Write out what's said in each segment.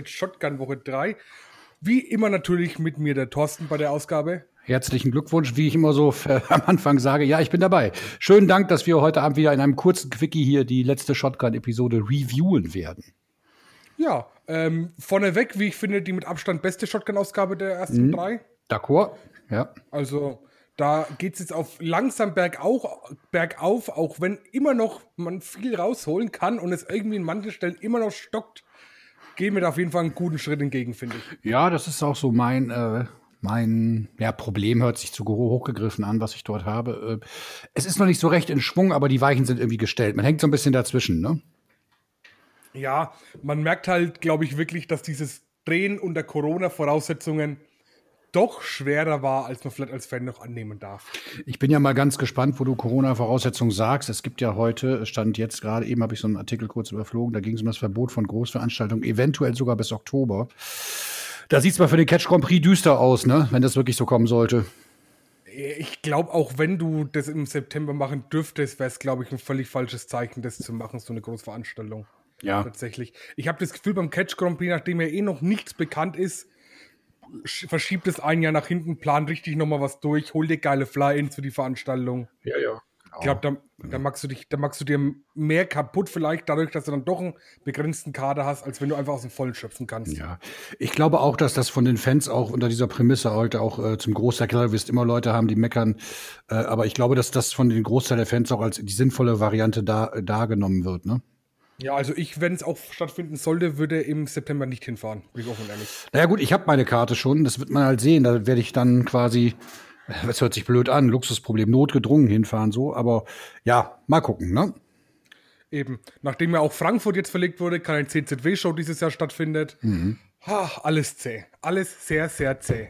mit Shotgun Woche 3. Wie immer natürlich mit mir der Thorsten bei der Ausgabe. Herzlichen Glückwunsch, wie ich immer so am Anfang sage. Ja, ich bin dabei. Schönen Dank, dass wir heute Abend wieder in einem kurzen Quickie hier die letzte Shotgun-Episode reviewen werden. Ja, ähm, vorneweg, wie ich finde, die mit Abstand beste Shotgun-Ausgabe der ersten mhm. drei. D'accord, ja. Also, da geht es jetzt auf langsam bergauf, bergauf, auch wenn immer noch man viel rausholen kann und es irgendwie in manchen Stellen immer noch stockt, gehen wir da auf jeden Fall einen guten Schritt entgegen, finde ich. Ja, das ist auch so mein, äh, mein ja, Problem, hört sich zu hochgegriffen an, was ich dort habe. Äh, es ist noch nicht so recht in Schwung, aber die Weichen sind irgendwie gestellt. Man hängt so ein bisschen dazwischen, ne? Ja, man merkt halt, glaube ich, wirklich, dass dieses Drehen unter Corona-Voraussetzungen doch schwerer war, als man vielleicht als Fan noch annehmen darf. Ich bin ja mal ganz gespannt, wo du Corona-Voraussetzungen sagst. Es gibt ja heute, stand jetzt gerade eben, habe ich so einen Artikel kurz überflogen, da ging es um das Verbot von Großveranstaltungen, eventuell sogar bis Oktober. Da sieht es mal für den Catch Grand Prix düster aus, ne? wenn das wirklich so kommen sollte. Ich glaube, auch wenn du das im September machen dürftest, wäre es, glaube ich, ein völlig falsches Zeichen, das zu machen, so eine Großveranstaltung. Ja. Tatsächlich. Ich habe das Gefühl, beim Catch Grand Prix, nachdem ja eh noch nichts bekannt ist, verschiebt es ein Jahr nach hinten, plant richtig nochmal was durch, hol dir geile Fly-Ins für die Veranstaltung. Ja, ja. Ich glaube, da, da, magst du dich, da magst du dir mehr kaputt, vielleicht dadurch, dass du dann doch einen begrenzten Kader hast, als wenn du einfach aus dem Vollen schöpfen kannst. Ja, ich glaube auch, dass das von den Fans auch unter dieser Prämisse heute auch äh, zum Großteil, klar, du wirst immer Leute haben, die meckern, äh, aber ich glaube, dass das von den Großteil der Fans auch als die sinnvolle Variante da, äh, dargenommen wird, ne? Ja, also ich, wenn es auch stattfinden sollte, würde im September nicht hinfahren, bin ich offen und ehrlich. Naja gut, ich habe meine Karte schon, das wird man halt sehen. Da werde ich dann quasi, das hört sich blöd an, Luxusproblem, notgedrungen hinfahren, so, aber ja, mal gucken, ne? Eben. Nachdem ja auch Frankfurt jetzt verlegt wurde, kann ein CZW-Show dieses Jahr stattfindet. Mhm. Ha, alles zäh. Alles sehr, sehr zäh.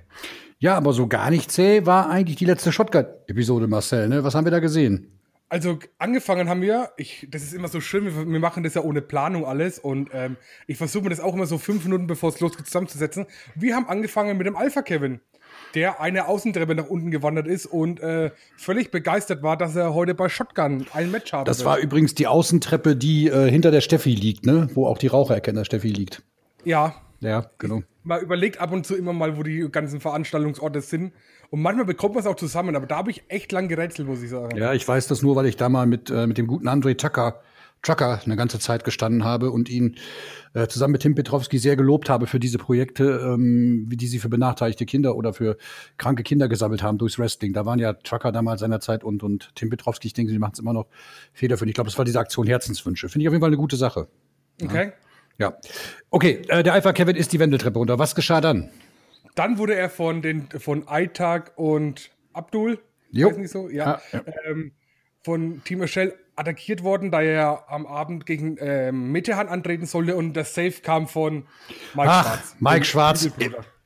Ja, aber so gar nicht zäh war eigentlich die letzte Shotgun-Episode, Marcel, ne? Was haben wir da gesehen? Also angefangen haben wir, ich, das ist immer so schön, wir, wir machen das ja ohne Planung alles und ähm, ich versuche mir das auch immer so fünf Minuten bevor es losgeht zusammenzusetzen. Wir haben angefangen mit dem Alpha Kevin, der eine Außentreppe nach unten gewandert ist und äh, völlig begeistert war, dass er heute bei Shotgun ein Match hat. Das war übrigens die Außentreppe, die äh, hinter der Steffi liegt, ne? Wo auch die Rauchererkenner Steffi liegt. Ja. Ja, genau. Mal überlegt ab und zu immer mal, wo die ganzen Veranstaltungsorte sind. Und manchmal bekommt man es auch zusammen, aber da habe ich echt lang gerätselt, muss ich sagen. Ja, ich weiß das nur, weil ich da mal mit, äh, mit dem guten André Tucker, Trucker eine ganze Zeit gestanden habe und ihn äh, zusammen mit Tim Petrowski sehr gelobt habe für diese Projekte, ähm, wie die sie für benachteiligte Kinder oder für kranke Kinder gesammelt haben durchs Wrestling. Da waren ja Trucker damals seinerzeit und, und Tim Petrowski, ich denke, sie machen es immer noch federführend. Ich glaube, das war diese Aktion Herzenswünsche. Finde ich auf jeden Fall eine gute Sache. Okay. Ja. Okay, äh, der Alpha Kevin ist die Wendeltreppe runter. Was geschah dann? Dann wurde er von den von Aytag und Abdul, jo. nicht so, ja, ah, ja. Ähm, von Team Michel attackiert worden, da er am Abend gegen ähm, Metehan antreten sollte und das Safe kam von Mike Ach, Schwarz. Mike Schwarz.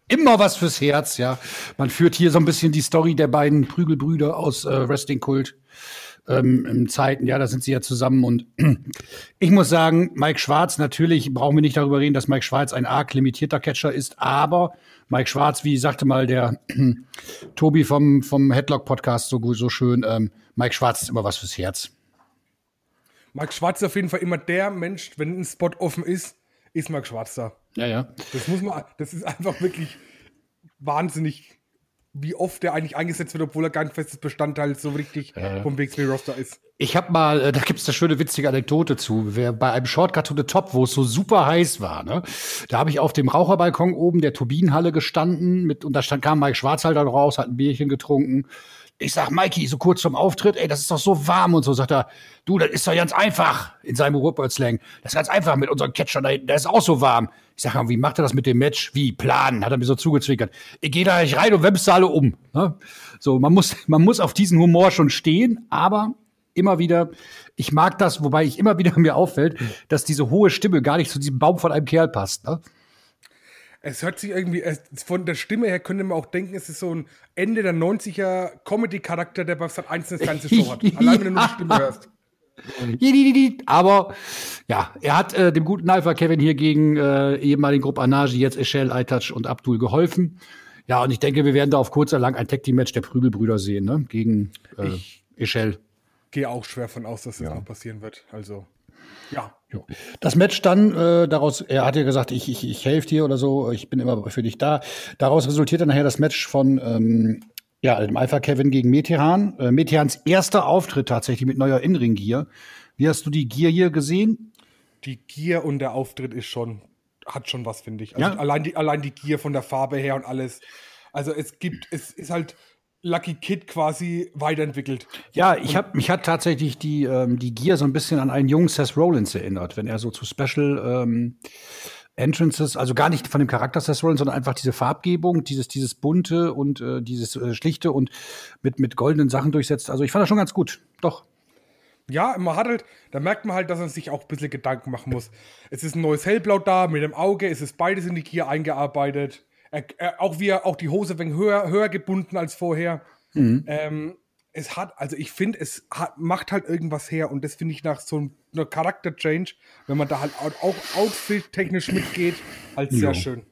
Immer was fürs Herz, ja. Man führt hier so ein bisschen die Story der beiden Prügelbrüder aus äh, Wrestling Kult ähm, in Zeiten, ja, da sind sie ja zusammen und ich muss sagen, Mike Schwarz, natürlich brauchen wir nicht darüber reden, dass Mike Schwarz ein arg limitierter Catcher ist, aber Mike Schwarz, wie sagte mal der Tobi vom, vom Headlock-Podcast so, so schön, ähm, Mike Schwarz ist immer was fürs Herz. Mike Schwarz ist auf jeden Fall immer der Mensch, wenn ein Spot offen ist, ist Mike Schwarz da. Ja, ja. Das muss man, das ist einfach wirklich wahnsinnig wie oft der eigentlich eingesetzt wird, obwohl er kein festes Bestandteil so richtig äh. vom WXW-Roster ist. Ich habe mal, äh, da gibt es eine schöne witzige Anekdote zu. Wer bei einem Shortcut to the Top, wo es so super heiß war, ne, da habe ich auf dem Raucherbalkon oben der Turbinenhalle gestanden mit, und da stand, kam Mike Schwarzhalter raus, hat ein Bierchen getrunken ich sag, Mikey, so kurz zum Auftritt, ey, das ist doch so warm und so. Sagt er, du, das ist doch ganz einfach in seinem Ruhrpott-Slang. Das ist ganz einfach mit unserem Catcher da hinten, der ist auch so warm. Ich sag, wie macht er das mit dem Match? Wie? Planen, hat er mir so zugezwickert. Ich gehe da nicht rein und wemse alle um. Ne? So, man muss, man muss auf diesen Humor schon stehen, aber immer wieder, ich mag das, wobei ich immer wieder mir auffällt, dass diese hohe Stimme gar nicht zu diesem Baum von einem Kerl passt. Ne? Es hört sich irgendwie, von der Stimme her könnte man auch denken, es ist so ein Ende der 90er Comedy-Charakter, der bei Sat 1 eine ganze Show hat. Allein wenn du nur die Stimme hörst. Aber ja, er hat äh, dem guten Alpha Kevin hier gegen äh, ehemaligen Gruppe Anagi, jetzt Eshel, Aitach und Abdul geholfen. Ja, und ich denke, wir werden da auf kurz oder lang ein Tag-Team-Match der Prügelbrüder sehen, ne? Gegen äh, Eshel. Gehe auch schwer von aus, dass das ja. noch passieren wird. Also. Ja. Das Match dann, äh, daraus, er hat ja gesagt, ich, ich, ich helfe dir oder so, ich bin immer für dich da. Daraus resultierte nachher das Match von ähm, ja, dem Alpha Kevin gegen Metehan. Äh, Metehans erster Auftritt tatsächlich mit neuer Inring-Gear. Wie hast du die Gear hier gesehen? Die Gear und der Auftritt ist schon, hat schon was, finde ich. Also ja. allein, die, allein die Gear von der Farbe her und alles. Also es gibt, es ist halt Lucky Kid quasi weiterentwickelt. Ja, ich habe mich hat tatsächlich die ähm, die Gear so ein bisschen an einen jungen Seth Rollins erinnert, wenn er so zu Special ähm, Entrances, also gar nicht von dem Charakter Seth Rollins, sondern einfach diese Farbgebung, dieses dieses bunte und äh, dieses äh, schlichte und mit mit goldenen Sachen durchsetzt. Also ich fand das schon ganz gut. Doch. Ja, man hat halt, da merkt man halt, dass man sich auch ein bisschen Gedanken machen muss. Es ist ein neues Hellblau da mit dem Auge, es ist beides in die Gear eingearbeitet er, er, auch wie er, auch die Hose wenn höher, höher gebunden als vorher. Mhm. Ähm, es hat, also ich finde, es hat, macht halt irgendwas her und das finde ich nach so einer Charakter-Change, wenn man da halt auch outfit-technisch mitgeht, halt sehr jo. schön.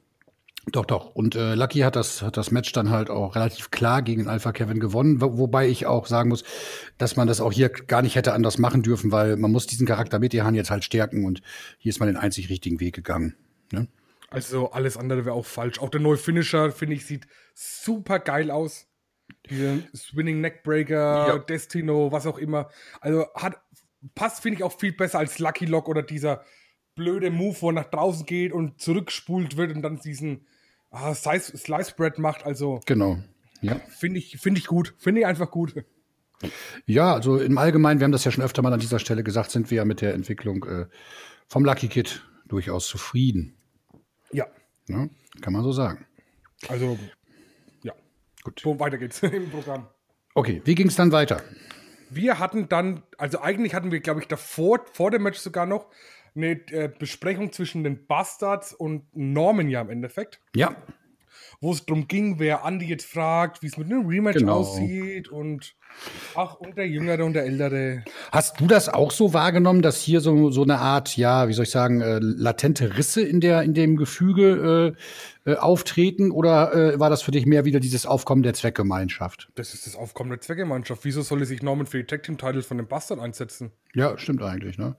Doch, doch. Und äh, Lucky hat das, hat das Match dann halt auch relativ klar gegen Alpha Kevin gewonnen, wo, wobei ich auch sagen muss, dass man das auch hier gar nicht hätte anders machen dürfen, weil man muss diesen Charakter mit Hand jetzt halt stärken und hier ist man den einzig richtigen Weg gegangen. Ne? Also alles andere wäre auch falsch. Auch der neue Finisher, finde ich, sieht super geil aus. Dieser Swinning Neckbreaker, ja. Destino, was auch immer. Also hat, passt, finde ich, auch viel besser als Lucky Lock oder dieser blöde Move, wo er nach draußen geht und zurückspult wird und dann diesen ah, Slice, Slice Bread macht. Also genau. Ja. Finde ich, finde ich gut. Finde ich einfach gut. Ja, also im Allgemeinen, wir haben das ja schon öfter mal an dieser Stelle gesagt, sind wir ja mit der Entwicklung äh, vom Lucky Kid durchaus zufrieden. Ja. ja. Kann man so sagen. Also, ja. Gut. So, weiter geht's im Programm. Okay, wie ging es dann weiter? Wir hatten dann, also eigentlich hatten wir, glaube ich, davor, vor dem Match sogar noch, eine äh, Besprechung zwischen den Bastards und Norman ja im Endeffekt. Ja. Wo es darum ging, wer Andy jetzt fragt, wie es mit einem Rematch genau. aussieht und Ach, und der Jüngere und der Ältere. Hast du das auch so wahrgenommen, dass hier so, so eine Art, ja, wie soll ich sagen, äh, latente Risse in, der, in dem Gefüge äh, äh, auftreten? Oder äh, war das für dich mehr wieder dieses Aufkommen der Zweckgemeinschaft? Das ist das Aufkommen der Zweckgemeinschaft. Wieso soll sich Norman für die Tag Team Titles von dem Bastard einsetzen? Ja, stimmt eigentlich, ne?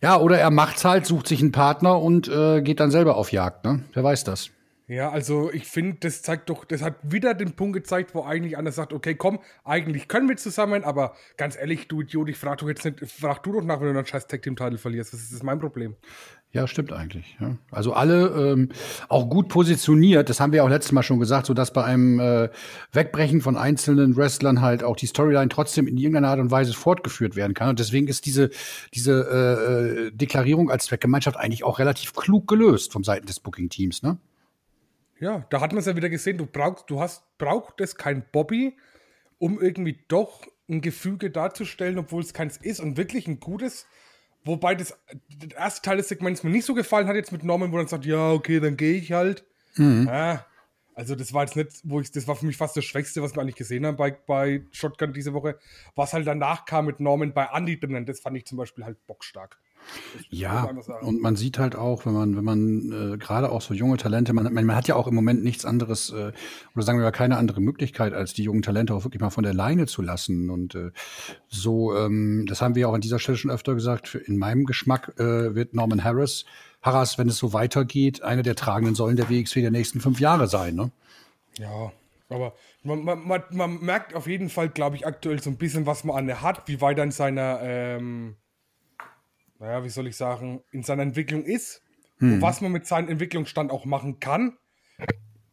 Ja, oder er macht's halt, sucht sich einen Partner und äh, geht dann selber auf Jagd, ne? Wer weiß das? Ja, also ich finde, das zeigt doch, das hat wieder den Punkt gezeigt, wo eigentlich einer sagt, okay, komm, eigentlich können wir zusammen, aber ganz ehrlich, du Idiot, ich frag doch jetzt nicht, frag du doch nach, wenn du einen scheiß Tag Team Title verlierst. Was ist das mein Problem? Ja, stimmt eigentlich. Ja. Also alle ähm, auch gut positioniert, das haben wir auch letztes Mal schon gesagt, so dass bei einem äh, Wegbrechen von einzelnen Wrestlern halt auch die Storyline trotzdem in irgendeiner Art und Weise fortgeführt werden kann. Und deswegen ist diese, diese äh, äh Deklarierung als Zweckgemeinschaft eigentlich auch relativ klug gelöst vom Seiten des Booking-Teams, ne? Ja, da hat man es ja wieder gesehen, du brauchst, du hast, braucht es kein Bobby, um irgendwie doch ein Gefüge darzustellen, obwohl es keins ist und wirklich ein gutes. Wobei das der erste Teil des Segments mir nicht so gefallen hat, jetzt mit Norman, wo dann sagt, ja, okay, dann gehe ich halt. Mhm. Ja, also das war jetzt nicht, wo ich, das war für mich fast das Schwächste, was wir eigentlich gesehen haben bei, bei Shotgun diese Woche. Was halt danach kam mit Norman bei Andy drinnen, das fand ich zum Beispiel halt bockstark. Ja, und man sieht halt auch, wenn man, wenn man äh, gerade auch so junge Talente, man, man, hat ja auch im Moment nichts anderes, äh, oder sagen wir mal keine andere Möglichkeit, als die jungen Talente auch wirklich mal von der Leine zu lassen. Und äh, so, ähm, das haben wir auch an dieser Stelle schon öfter gesagt, in meinem Geschmack äh, wird Norman Harris, Harris, wenn es so weitergeht, eine der tragenden Säulen der WXW der nächsten fünf Jahre sein. Ne? Ja, aber man, man, man merkt auf jeden Fall, glaube ich, aktuell so ein bisschen, was man an der hat, wie weit er in seiner ähm naja, wie soll ich sagen, in seiner Entwicklung ist, hm. was man mit seinem Entwicklungsstand auch machen kann,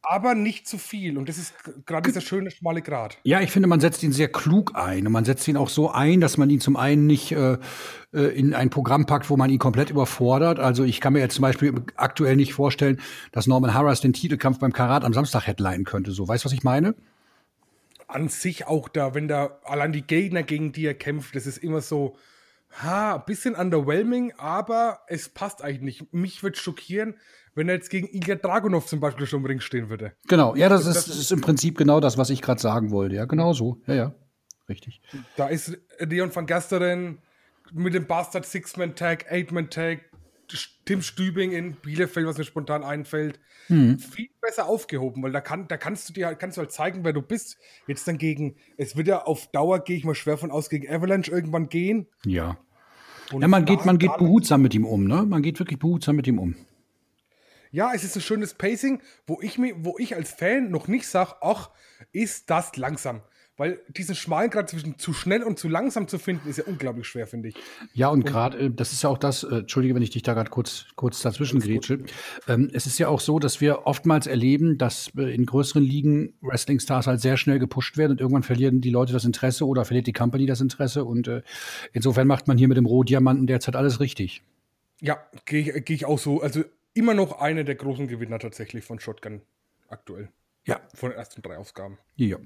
aber nicht zu viel. Und das ist gerade dieser schöne, schmale Grad. Ja, ich finde, man setzt ihn sehr klug ein. Und man setzt ihn auch so ein, dass man ihn zum einen nicht äh, äh, in ein Programm packt, wo man ihn komplett überfordert. Also ich kann mir jetzt zum Beispiel aktuell nicht vorstellen, dass Norman Harris den Titelkampf beim Karat am Samstag headlinen könnte. So, weißt du, was ich meine? An sich auch da, wenn da allein die Gegner, gegen die er kämpft, das ist immer so, ha, ein bisschen underwhelming, aber es passt eigentlich nicht. Mich würde schockieren, wenn er jetzt gegen Ilya Dragunov zum Beispiel schon im Ring stehen würde. Genau, ja, das, das ist, ist, im Prinzip genau das, was ich gerade sagen wollte. Ja, genau so. Ja, ja, richtig. Da ist Leon van Gasteren mit dem Bastard Six-Man-Tag, Eight-Man-Tag, Tim Stübing in Bielefeld, was mir spontan einfällt, hm. viel besser aufgehoben, weil da, kann, da kannst du dir kannst du halt zeigen, wer du bist. Jetzt dann gegen, es wird ja auf Dauer, gehe ich mal schwer von aus, gegen Avalanche irgendwann gehen. Ja. Und ja, man geht, man geht behutsam mit ihm um, ne? Man geht wirklich behutsam mit ihm um. Ja, es ist ein schönes Pacing, wo ich mir, wo ich als Fan noch nicht sage, ach, ist das langsam. Weil diesen schmalen Grad zwischen zu schnell und zu langsam zu finden, ist ja unglaublich schwer, finde ich. Ja, und, und gerade, äh, das ist ja auch das, äh, entschuldige, wenn ich dich da gerade kurz, kurz dazwischen grätsche. Ähm, es ist ja auch so, dass wir oftmals erleben, dass äh, in größeren Ligen Wrestling-Stars halt sehr schnell gepusht werden und irgendwann verlieren die Leute das Interesse oder verliert die Company das Interesse. Und äh, insofern macht man hier mit dem Rohdiamanten derzeit alles richtig. Ja, gehe ich, geh ich auch so. Also immer noch einer der großen Gewinner tatsächlich von Shotgun aktuell. Ja. Von den ersten drei Ausgaben. Ja.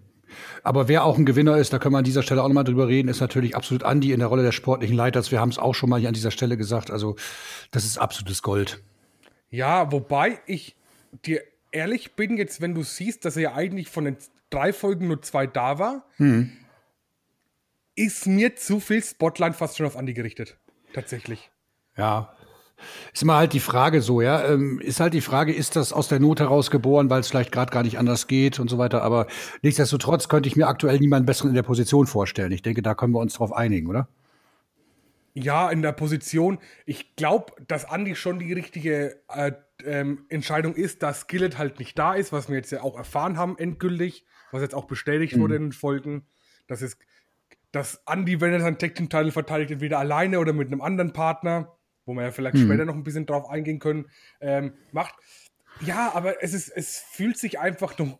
Aber wer auch ein Gewinner ist, da können wir an dieser Stelle auch nochmal drüber reden, ist natürlich absolut Andi in der Rolle des sportlichen Leiters. Wir haben es auch schon mal hier an dieser Stelle gesagt. Also, das ist absolutes Gold. Ja, wobei ich dir ehrlich bin, jetzt, wenn du siehst, dass er ja eigentlich von den drei Folgen nur zwei da war, hm. ist mir zu viel Spotlight fast schon auf Andi gerichtet. Tatsächlich. Ja, ist immer halt die Frage so, ja. Ähm, ist halt die Frage, ist das aus der Not heraus geboren, weil es vielleicht gerade gar nicht anders geht und so weiter. Aber nichtsdestotrotz könnte ich mir aktuell niemanden besseren in der Position vorstellen. Ich denke, da können wir uns drauf einigen, oder? Ja, in der Position. Ich glaube, dass Andi schon die richtige äh, ähm, Entscheidung ist, dass Skillet halt nicht da ist, was wir jetzt ja auch erfahren haben, endgültig, was jetzt auch bestätigt mhm. wurde in den Folgen. Das ist, dass Andi, wenn er seinen Tag Team Title verteidigt, entweder alleine oder mit einem anderen Partner wo wir ja vielleicht mhm. später noch ein bisschen drauf eingehen können, ähm, macht. Ja, aber es ist, es fühlt sich einfach noch.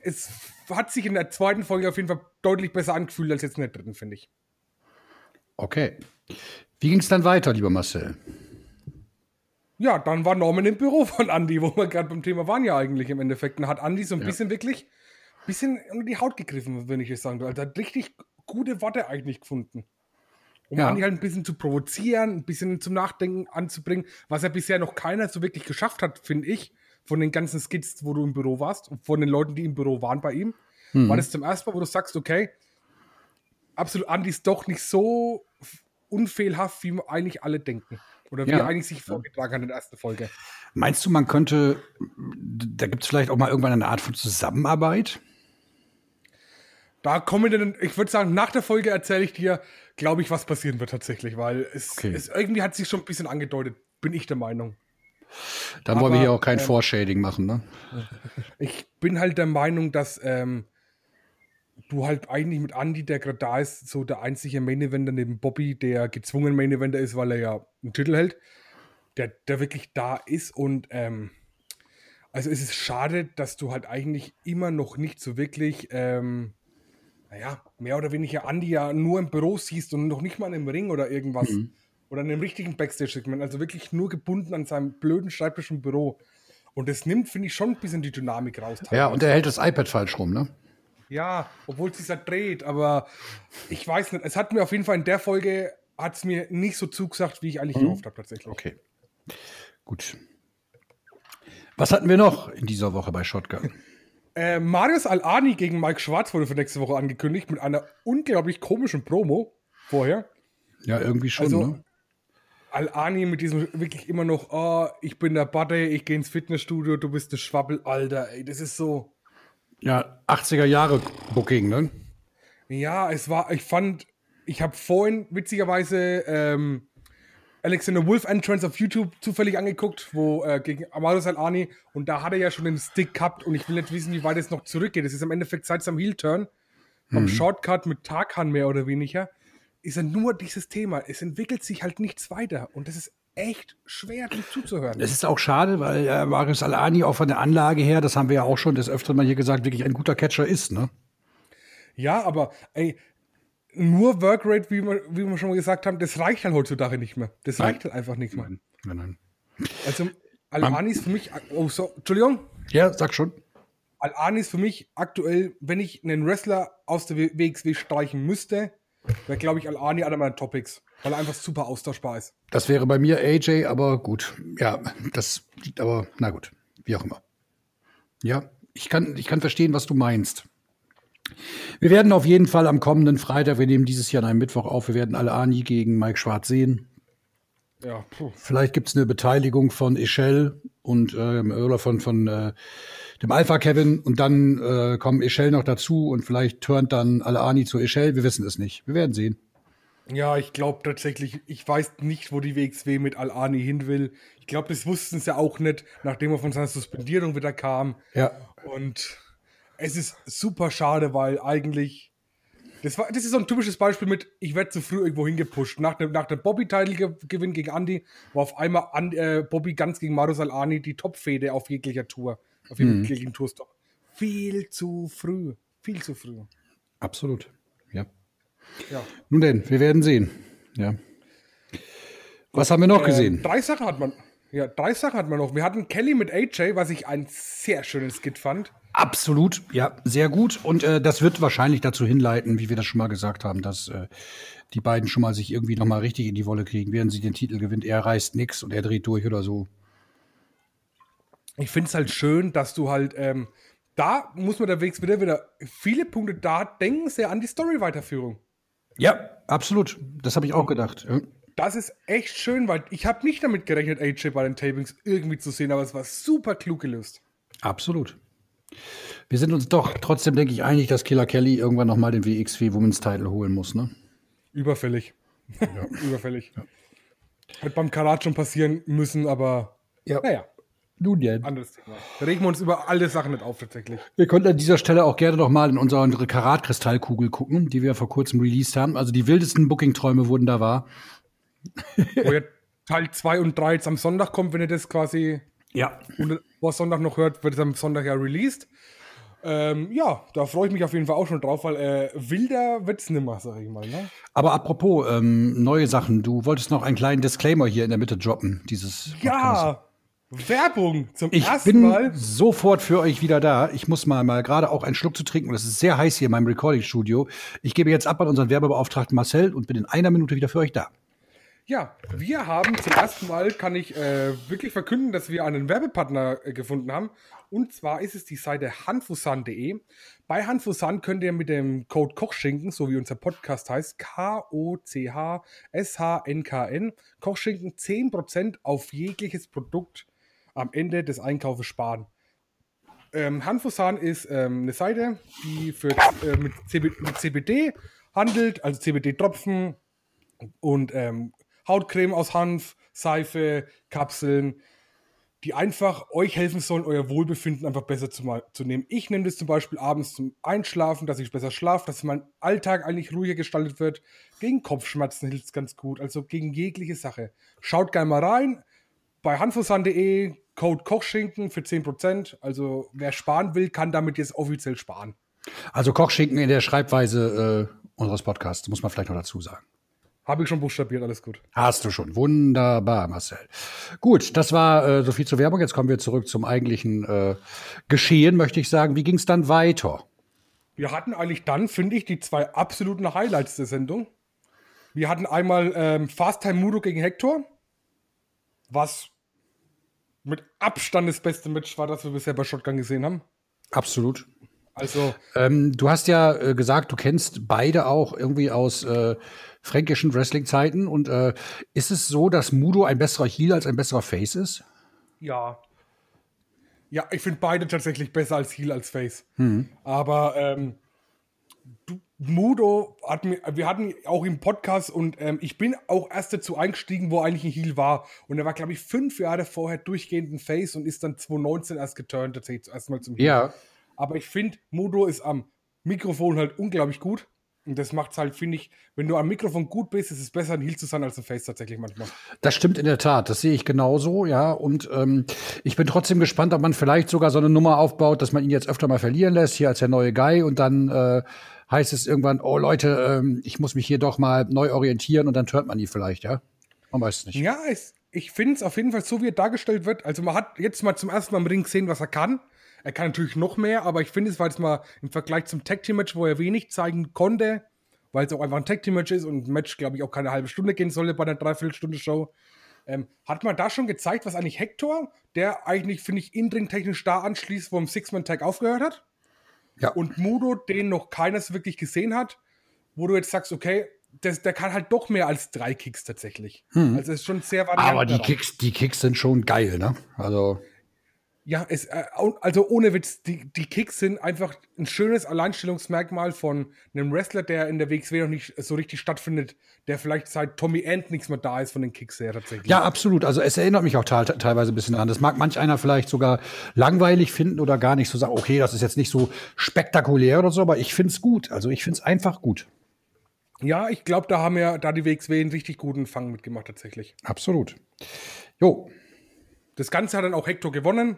Es hat sich in der zweiten Folge auf jeden Fall deutlich besser angefühlt als jetzt in der dritten, finde ich. Okay. Wie ging es dann weiter, lieber Marcel? Ja, dann war Norman im Büro von Andy, wo wir gerade beim Thema waren ja eigentlich im Endeffekt. Und hat Andy so ein ja. bisschen wirklich bisschen unter die Haut gegriffen, wenn ich es sagen soll. Also hat richtig gute Worte eigentlich gefunden um ja. Andi halt ein bisschen zu provozieren, ein bisschen zum Nachdenken anzubringen, was ja bisher noch keiner so wirklich geschafft hat, finde ich, von den ganzen Skits, wo du im Büro warst und von den Leuten, die im Büro waren bei ihm. Mhm. War das zum ersten Mal, wo du sagst, okay, absolut, Andi ist doch nicht so unfehlhaft, wie eigentlich alle denken. Oder wie ja. er eigentlich sich vorgetragen hat in der ersten Folge. Meinst du, man könnte, da gibt es vielleicht auch mal irgendwann eine Art von Zusammenarbeit? Da kommen wir dann, ich würde sagen, nach der Folge erzähle ich dir, glaube ich, was passieren wird tatsächlich, weil es, okay. es, irgendwie hat sich schon ein bisschen angedeutet, bin ich der Meinung. Dann wollen wir hier auch kein ähm, Vorshading machen, ne? Ich bin halt der Meinung, dass ähm, du halt eigentlich mit Andy, der gerade da ist, so der einzige Main Eventer neben Bobby, der gezwungen Main Eventer ist, weil er ja einen Titel hält, der, der wirklich da ist und ähm, also es ist schade, dass du halt eigentlich immer noch nicht so wirklich ähm, naja, mehr oder weniger Andi ja nur im Büro siehst und noch nicht mal im Ring oder irgendwas. Mhm. Oder in einem richtigen Backstage-Segment. Also wirklich nur gebunden an seinem blöden Schreibtisch im Büro. Und das nimmt, finde ich, schon ein bisschen die Dynamik raus. Teilweise. Ja, und er hält das iPad falsch rum, ne? Ja, obwohl es sich ja dreht, aber ich weiß nicht. Es hat mir auf jeden Fall in der Folge hat es mir nicht so zugesagt, wie ich eigentlich mhm. gehofft habe, tatsächlich. Okay. Gut. Was hatten wir noch in dieser Woche bei Shotgun? Äh, Marius Al-Ani gegen Mike Schwarz wurde für nächste Woche angekündigt mit einer unglaublich komischen Promo vorher. Ja, irgendwie schon, also, ne? Al-Ani mit diesem wirklich immer noch, oh, ich bin der Buddy, ich gehe ins Fitnessstudio, du bist der Schwabbel, Alter, ey, das ist so. Ja, 80er Jahre Booking, ne? Ja, es war, ich fand, ich habe vorhin witzigerweise ähm, Alexander Wolf Entrance auf YouTube zufällig angeguckt, wo äh, gegen Amado Salani und da hat er ja schon den Stick gehabt und ich will nicht wissen, wie weit es noch zurückgeht. Das ist im Endeffekt seit seinem Heel-Turn, vom mhm. Shortcut mit Tarkan mehr oder weniger, ist er nur dieses Thema. Es entwickelt sich halt nichts weiter und das ist echt schwer, dem zuzuhören. Es ist auch schade, weil äh, Marius Alani auch von der Anlage her, das haben wir ja auch schon des Öfteren mal hier gesagt, wirklich ein guter Catcher ist, ne? Ja, aber ey, nur Workrate, wie wir, wie wir schon mal gesagt haben, das reicht halt heutzutage nicht mehr. Das nein. reicht halt einfach nicht mehr. Nein, nein, nein. Also, Al-Ani ist für mich. Oh, so, Entschuldigung? Ja, sag schon. Al-Ani ist für mich aktuell, wenn ich einen Wrestler aus der WXW streichen müsste, wäre, glaube ich, Al-Ani einer meiner Topics, weil er einfach super austauschbar ist. Das wäre bei mir AJ, aber gut. Ja, das liegt aber, na gut, wie auch immer. Ja, ich kann, ich kann verstehen, was du meinst. Wir werden auf jeden Fall am kommenden Freitag, wir nehmen dieses Jahr an einem Mittwoch auf, wir werden alle Ani gegen Mike Schwarz sehen. Ja, puh. Vielleicht gibt es eine Beteiligung von Echelle und äh, oder von, von äh, dem Alpha Kevin und dann äh, kommen Echelle noch dazu und vielleicht turnt dann alle Ani zu Echelle. Wir wissen es nicht. Wir werden sehen. Ja, ich glaube tatsächlich, ich weiß nicht, wo die WXW mit Al-Ani hin will. Ich glaube, das wussten sie auch nicht, nachdem er von seiner Suspendierung wieder kam. Ja. Und es ist super schade, weil eigentlich. Das, war, das ist so ein typisches Beispiel mit, ich werde zu früh irgendwo hingepusht. Nach dem, nach dem Bobby-Title-Gewinn gegen Andy war auf einmal an, äh, Bobby ganz gegen Marus Al-Ani die Top-Fede auf jeglicher Tour. Auf mhm. jeglichen Tourstop. Viel zu früh. Viel zu früh. Absolut. Ja. ja. Nun denn, wir werden sehen. Ja. Was haben wir noch äh, gesehen? Drei Sachen hat man. Ja, drei Sachen hat man noch. Wir hatten Kelly mit AJ, was ich ein sehr schönes Skit fand. Absolut, ja, sehr gut. Und äh, das wird wahrscheinlich dazu hinleiten, wie wir das schon mal gesagt haben, dass äh, die beiden schon mal sich irgendwie noch mal richtig in die Wolle kriegen, während sie den Titel gewinnt. Er reißt nichts und er dreht durch oder so. Ich finde es halt schön, dass du halt ähm, da muss man unterwegs wieder wieder viele Punkte da denken sehr an die Story-Weiterführung. Ja, absolut. Das habe ich auch gedacht. Ja. Das ist echt schön, weil ich habe nicht damit gerechnet, AJ bei den Tapings irgendwie zu sehen, aber es war super klug gelöst. Absolut. Wir sind uns doch trotzdem, denke ich, einig, dass Killer Kelly irgendwann noch mal den WXW Women's Title holen muss, ne? Überfällig. Ja. Überfällig. Ja. Wird beim Karat schon passieren müssen, aber ja. naja. Nun ja. Anderes Thema. Da regen wir uns über alle Sachen nicht auf, tatsächlich. Wir könnten an dieser Stelle auch gerne noch mal in unsere Karat-Kristallkugel gucken, die wir vor kurzem released haben. Also die wildesten Booking-Träume wurden da wahr. Wo ja Teil 2 und 3 jetzt am Sonntag kommt, wenn ihr das quasi ja. wo Sonntag noch hört, wird es am Sonntag ja released. Ähm, ja, da freue ich mich auf jeden Fall auch schon drauf, weil äh, wilder wird es nimmer, sag ich mal. Ne? Aber apropos ähm, neue Sachen, du wolltest noch einen kleinen Disclaimer hier in der Mitte droppen, dieses Ja, Werbung zum ich ersten bin Mal. sofort für euch wieder da. Ich muss mal, mal gerade auch einen Schluck zu trinken. Und es ist sehr heiß hier in meinem Recording-Studio. Ich gebe jetzt ab an unseren Werbebeauftragten Marcel und bin in einer Minute wieder für euch da. Ja, wir haben zum ersten Mal, kann ich äh, wirklich verkünden, dass wir einen Werbepartner äh, gefunden haben. Und zwar ist es die Seite hanfusan.de. Bei Hanfusan könnt ihr mit dem Code Kochschinken, so wie unser Podcast heißt, K-O-C-H-S-H-N-K-N, Kochschinken 10% auf jegliches Produkt am Ende des Einkaufes sparen. Ähm, Hanfusan ist ähm, eine Seite, die für, äh, mit, CB, mit CBD handelt, also CBD-Tropfen und ähm, Hautcreme aus Hanf, Seife, Kapseln, die einfach euch helfen sollen, euer Wohlbefinden einfach besser zu, zu nehmen. Ich nehme das zum Beispiel abends zum Einschlafen, dass ich besser schlafe, dass mein Alltag eigentlich ruhiger gestaltet wird. Gegen Kopfschmerzen hilft es ganz gut, also gegen jegliche Sache. Schaut gerne mal rein bei handfusan.de, Code Kochschinken für 10%. Also wer sparen will, kann damit jetzt offiziell sparen. Also Kochschinken in der Schreibweise äh, unseres Podcasts, muss man vielleicht noch dazu sagen. Habe ich schon buchstabiert, alles gut. Hast du schon. Wunderbar, Marcel. Gut, das war äh, so viel zur Werbung. Jetzt kommen wir zurück zum eigentlichen äh, Geschehen, möchte ich sagen. Wie ging es dann weiter? Wir hatten eigentlich dann, finde ich, die zwei absoluten Highlights der Sendung. Wir hatten einmal ähm, Fast Time Mudo gegen Hector, was mit Abstand das beste Match war, das wir bisher bei Shotgun gesehen haben. Absolut. Also. Ähm, du hast ja äh, gesagt, du kennst beide auch irgendwie aus äh, fränkischen Wrestling-Zeiten. Und äh, ist es so, dass Mudo ein besserer Heel als ein besserer Face ist? Ja. Ja, ich finde beide tatsächlich besser als Heel als Face. Hm. Aber ähm, du, Mudo hat mir, wir hatten auch im Podcast und ähm, ich bin auch erst dazu eingestiegen, wo eigentlich ein Heel war. Und er war, glaube ich, fünf Jahre vorher durchgehend ein Face und ist dann 2019 erst geturnt, tatsächlich erstmal zum Heel. Ja. Aber ich finde, Mudo ist am Mikrofon halt unglaublich gut. Und das macht es halt, finde ich, wenn du am Mikrofon gut bist, ist es besser, ein Heel zu sein als ein Face tatsächlich manchmal. Das stimmt in der Tat. Das sehe ich genauso, ja. Und ähm, ich bin trotzdem gespannt, ob man vielleicht sogar so eine Nummer aufbaut, dass man ihn jetzt öfter mal verlieren lässt, hier als der neue Guy. Und dann äh, heißt es irgendwann, oh Leute, ähm, ich muss mich hier doch mal neu orientieren und dann hört man ihn vielleicht, ja. Man weiß es nicht. Ja, ich, ich finde es auf jeden Fall so, wie er dargestellt wird. Also man hat jetzt mal zum ersten Mal im Ring gesehen, was er kann. Er kann natürlich noch mehr, aber ich finde, es war jetzt mal im Vergleich zum Tag Team Match, wo er wenig zeigen konnte, weil es auch einfach ein Tag Team Match ist und ein Match, glaube ich, auch keine halbe Stunde gehen sollte bei einer Dreiviertelstunde Show. Ähm, hat man da schon gezeigt, was eigentlich Hector, der eigentlich, finde ich, indringtechnisch da anschließt, wo im Six-Man-Tag aufgehört hat. Ja. Und Mudo, den noch keines wirklich gesehen hat, wo du jetzt sagst, okay, das, der kann halt doch mehr als drei Kicks tatsächlich. Hm. Also ist schon sehr variabel. Aber die Kicks, die Kicks sind schon geil, ne? Also Ja, es, äh, also ohne Witz, die, die Kicks sind einfach ein schönes Alleinstellungsmerkmal von einem Wrestler, der in der WXW noch nicht so richtig stattfindet, der vielleicht seit Tommy End nichts mehr da ist von den Kicks her tatsächlich. Ja, absolut. Also es erinnert mich auch teilweise ein bisschen an. Das mag manch einer vielleicht sogar langweilig finden oder gar nicht so sagen, okay, das ist jetzt nicht so spektakulär oder so, aber ich finde es gut. Also ich finde es einfach gut. Ja, ich glaube, da haben ja da die WXW einen richtig guten Fang mitgemacht tatsächlich. Absolut. Jo. Das Ganze hat dann auch Hector gewonnen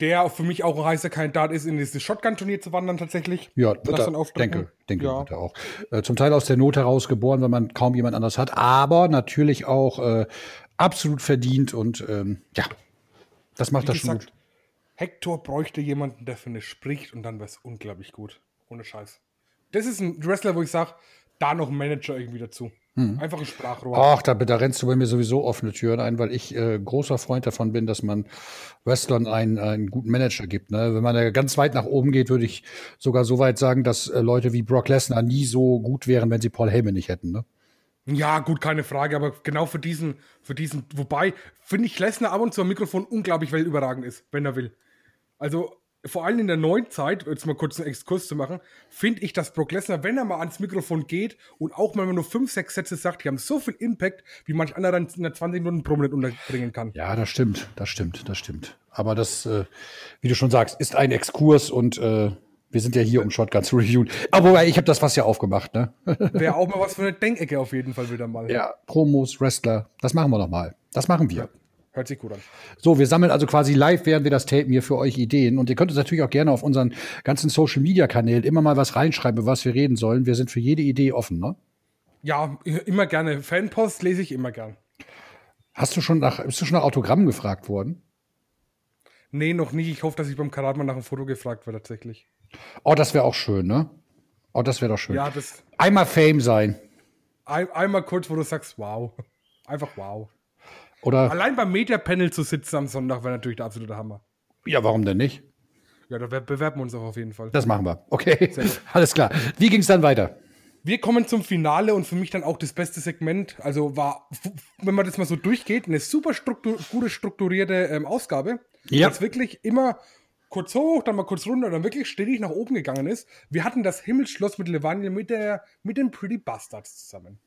der für mich auch ein heißer Kandidat ist, in dieses Shotgun-Turnier zu wandern tatsächlich. Ja, wird er, denke, denke ja. wird er auch. Äh, zum Teil aus der Not heraus geboren, weil man kaum jemand anders hat, aber natürlich auch äh, absolut verdient und ähm, ja, das macht Wie das schon gut. Hector bräuchte jemanden, der für eine spricht und dann wäre es unglaublich gut. Ohne Scheiß. Das ist ein Wrestler, wo ich sage, da noch ein Manager irgendwie dazu. Hm. Einfach ein Sprachrohr. Ach, da, da rennst du bei mir sowieso offene Türen ein, weil ich äh, großer Freund davon bin, dass man Wrestlern einen, einen guten Manager gibt. Ne? Wenn man da ganz weit nach oben geht, würde ich sogar so weit sagen, dass äh, Leute wie Brock Lesnar nie so gut wären, wenn sie Paul Heyman nicht hätten. Ne? Ja, gut, keine Frage, aber genau für diesen, für diesen, wobei, finde ich Lesnar ab und zu am Mikrofon unglaublich weltüberragend ist, wenn er will. Also, vor allem in der neuen Zeit, jetzt mal kurz einen Exkurs zu machen, finde ich, dass Brock Lesnar, wenn er mal ans Mikrofon geht und auch mal nur fünf, sechs Sätze sagt, die haben so viel Impact, wie manch anderer in einer 20 Minuten prominent unterbringen kann. Ja, das stimmt, das stimmt, das stimmt. Aber das, äh, wie du schon sagst, ist ein Exkurs und äh, wir sind ja hier, um Shotgun zu reviewen. Aber ich habe das fast ja aufgemacht, ne? Wäre auch mal was für eine Denkecke auf jeden Fall wieder mal. Ja, Promos, Wrestler, das machen wir noch mal. Das machen wir. Ja. Hört sich gut an. So, wir sammeln also quasi live, während wir das tapen, hier für euch Ideen. Und ihr könnt uns natürlich auch gerne auf unseren ganzen Social Media Kanälen immer mal was reinschreiben, was wir reden sollen. Wir sind für jede Idee offen, ne? Ja, immer gerne. Fanpost lese ich immer gern. Hast du schon nach, bist du schon nach Autogrammen gefragt worden? Nee, noch nie. Ich hoffe, dass ich beim Karat mal nach einem Foto gefragt werde, tatsächlich. Oh, das wäre auch schön, ne? Oh, das wäre doch schön. Ja, das. Einmal Fame sein. Ein, einmal kurz, wo du sagst, wow. Einfach wow. Oder Allein beim Media-Panel zu sitzen am Sonntag wäre natürlich der absolute Hammer. Ja, warum denn nicht? Ja, da bewerben wir uns auch auf jeden Fall. Das machen wir. Okay, alles klar. Wie ging es dann weiter? Wir kommen zum Finale und für mich dann auch das beste Segment. Also war, wenn man das mal so durchgeht, eine super struktur gute strukturierte ähm, Ausgabe. Ja. Das wirklich immer kurz hoch, dann mal kurz runter, dann wirklich stetig nach oben gegangen ist. Wir hatten das Himmelsschloss mit Levaniel mit, der, mit den Pretty Bastards zusammen.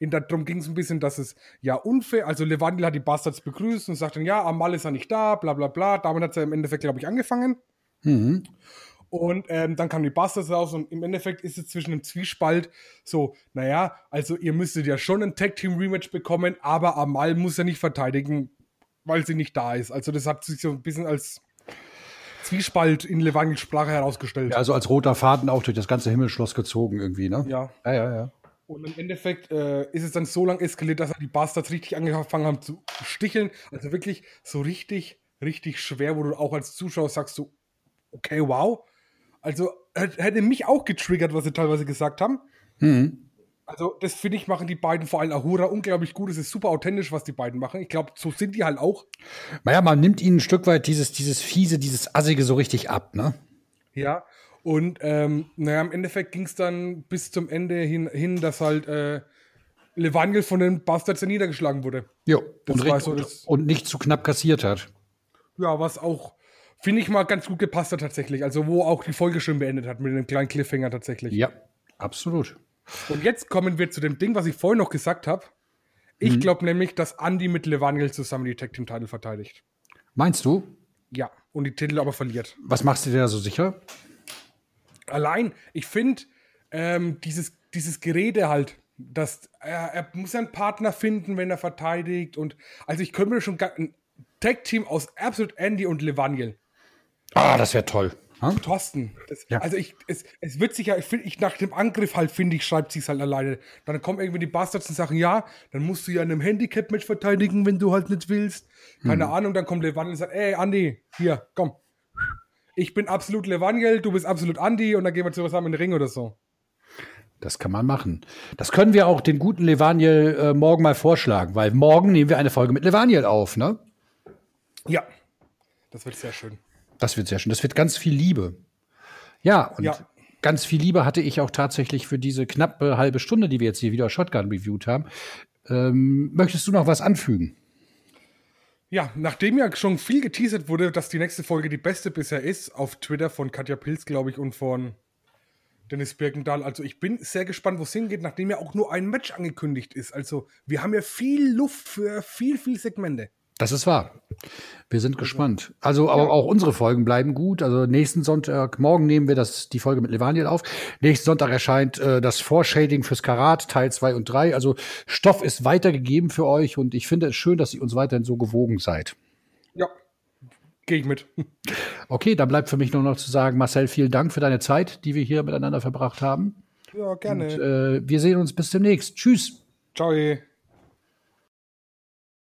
In darum ging es ein bisschen, dass es ja unfair, also Levandil hat die Bastards begrüßt und sagt dann, ja, Amal ist ja nicht da, bla bla bla. Damit hat es ja im Endeffekt, glaube ich, angefangen. Mhm. Und ähm, dann kamen die Bastards raus und im Endeffekt ist es zwischen dem Zwiespalt so, naja, also ihr müsstet ja schon ein Tag-Team-Rematch bekommen, aber Amal muss ja nicht verteidigen, weil sie nicht da ist. Also das hat sich so ein bisschen als Zwiespalt in Levangels Sprache herausgestellt. Ja, also als roter Faden auch durch das ganze Himmelschloss gezogen irgendwie, ne? Ja. Ja, ja, ja. Und im Endeffekt äh, ist es dann so lang eskaliert, dass die Bastards richtig angefangen haben zu sticheln. Also wirklich so richtig, richtig schwer, wo du auch als Zuschauer sagst, so, okay, wow. Also hätte mich auch getriggert, was sie teilweise gesagt haben. Mhm. Also, das finde ich, machen die beiden, vor allem Ahura, unglaublich gut. Es ist super authentisch, was die beiden machen. Ich glaube, so sind die halt auch. Naja, man nimmt ihnen ein Stück weit dieses, dieses Fiese, dieses Assige so richtig ab, ne? Ja, und ähm, naja, im Endeffekt ging es dann bis zum Ende hin, hin dass halt äh, Levangel von den Bastards niedergeschlagen wurde. Jo, und, war so und nicht zu knapp kassiert hat. Ja, was auch, finde ich mal, ganz gut gepasst hat tatsächlich. Also, wo auch die Folge schön beendet hat mit einem kleinen Cliffhanger tatsächlich. Ja, absolut. Und jetzt kommen wir zu dem Ding, was ich vorhin noch gesagt habe. Ich mhm. glaube nämlich, dass Andy mit Levangel zusammen die Tag Team Title verteidigt. Meinst du? Ja, und die Titel aber verliert. Was machst du dir da so sicher? Allein, ich finde, ähm, dieses, dieses Gerede halt, dass er, er muss einen Partner finden, wenn er verteidigt. Und also ich könnte mir schon ein Tag-Team aus Absolute Andy und Levaniel. Ah, das wäre toll. Hm? Thorsten. Das, ja. Also ich, es, es wird sich ja, ich finde, ich nach dem Angriff halt, finde ich, schreibt sich halt alleine. Dann kommen irgendwie die Bastards und sagen, ja, dann musst du ja in einem Handicap-Match verteidigen, wenn du halt nicht willst. Keine hm. Ahnung, dann kommt Levaniel und sagt, ey, Andy, hier, komm, ich bin absolut Levangel, du bist absolut Andy und dann gehen wir zusammen in den Ring oder so. Das kann man machen. Das können wir auch den guten Levaniel äh, morgen mal vorschlagen, weil morgen nehmen wir eine Folge mit Levaniel auf, ne? Ja. Das wird sehr schön. Das wird sehr schön. Das wird ganz viel Liebe. Ja, und ja. ganz viel Liebe hatte ich auch tatsächlich für diese knappe halbe Stunde, die wir jetzt hier wieder Shotgun reviewed haben. Ähm, möchtest du noch was anfügen? Ja, nachdem ja schon viel geteasert wurde, dass die nächste Folge die beste bisher ist, auf Twitter von Katja Pilz, glaube ich, und von Dennis Birkendahl. Also ich bin sehr gespannt, wo es hingeht, nachdem ja auch nur ein Match angekündigt ist. Also wir haben ja viel Luft für viel, viel Segmente. Das ist wahr. Wir sind gespannt. Also, aber auch unsere Folgen bleiben gut. Also nächsten Sonntag, morgen nehmen wir das, die Folge mit Levaniel auf. Nächsten Sonntag erscheint äh, das Vorshading fürs Karat, Teil 2 und 3. Also Stoff ist weitergegeben für euch und ich finde es schön, dass ihr uns weiterhin so gewogen seid. Ja, gehe ich mit. Okay, dann bleibt für mich nur noch zu sagen, Marcel, vielen Dank für deine Zeit, die wir hier miteinander verbracht haben. Ja, gerne. Und, äh, wir sehen uns bis demnächst. Tschüss. Ciao.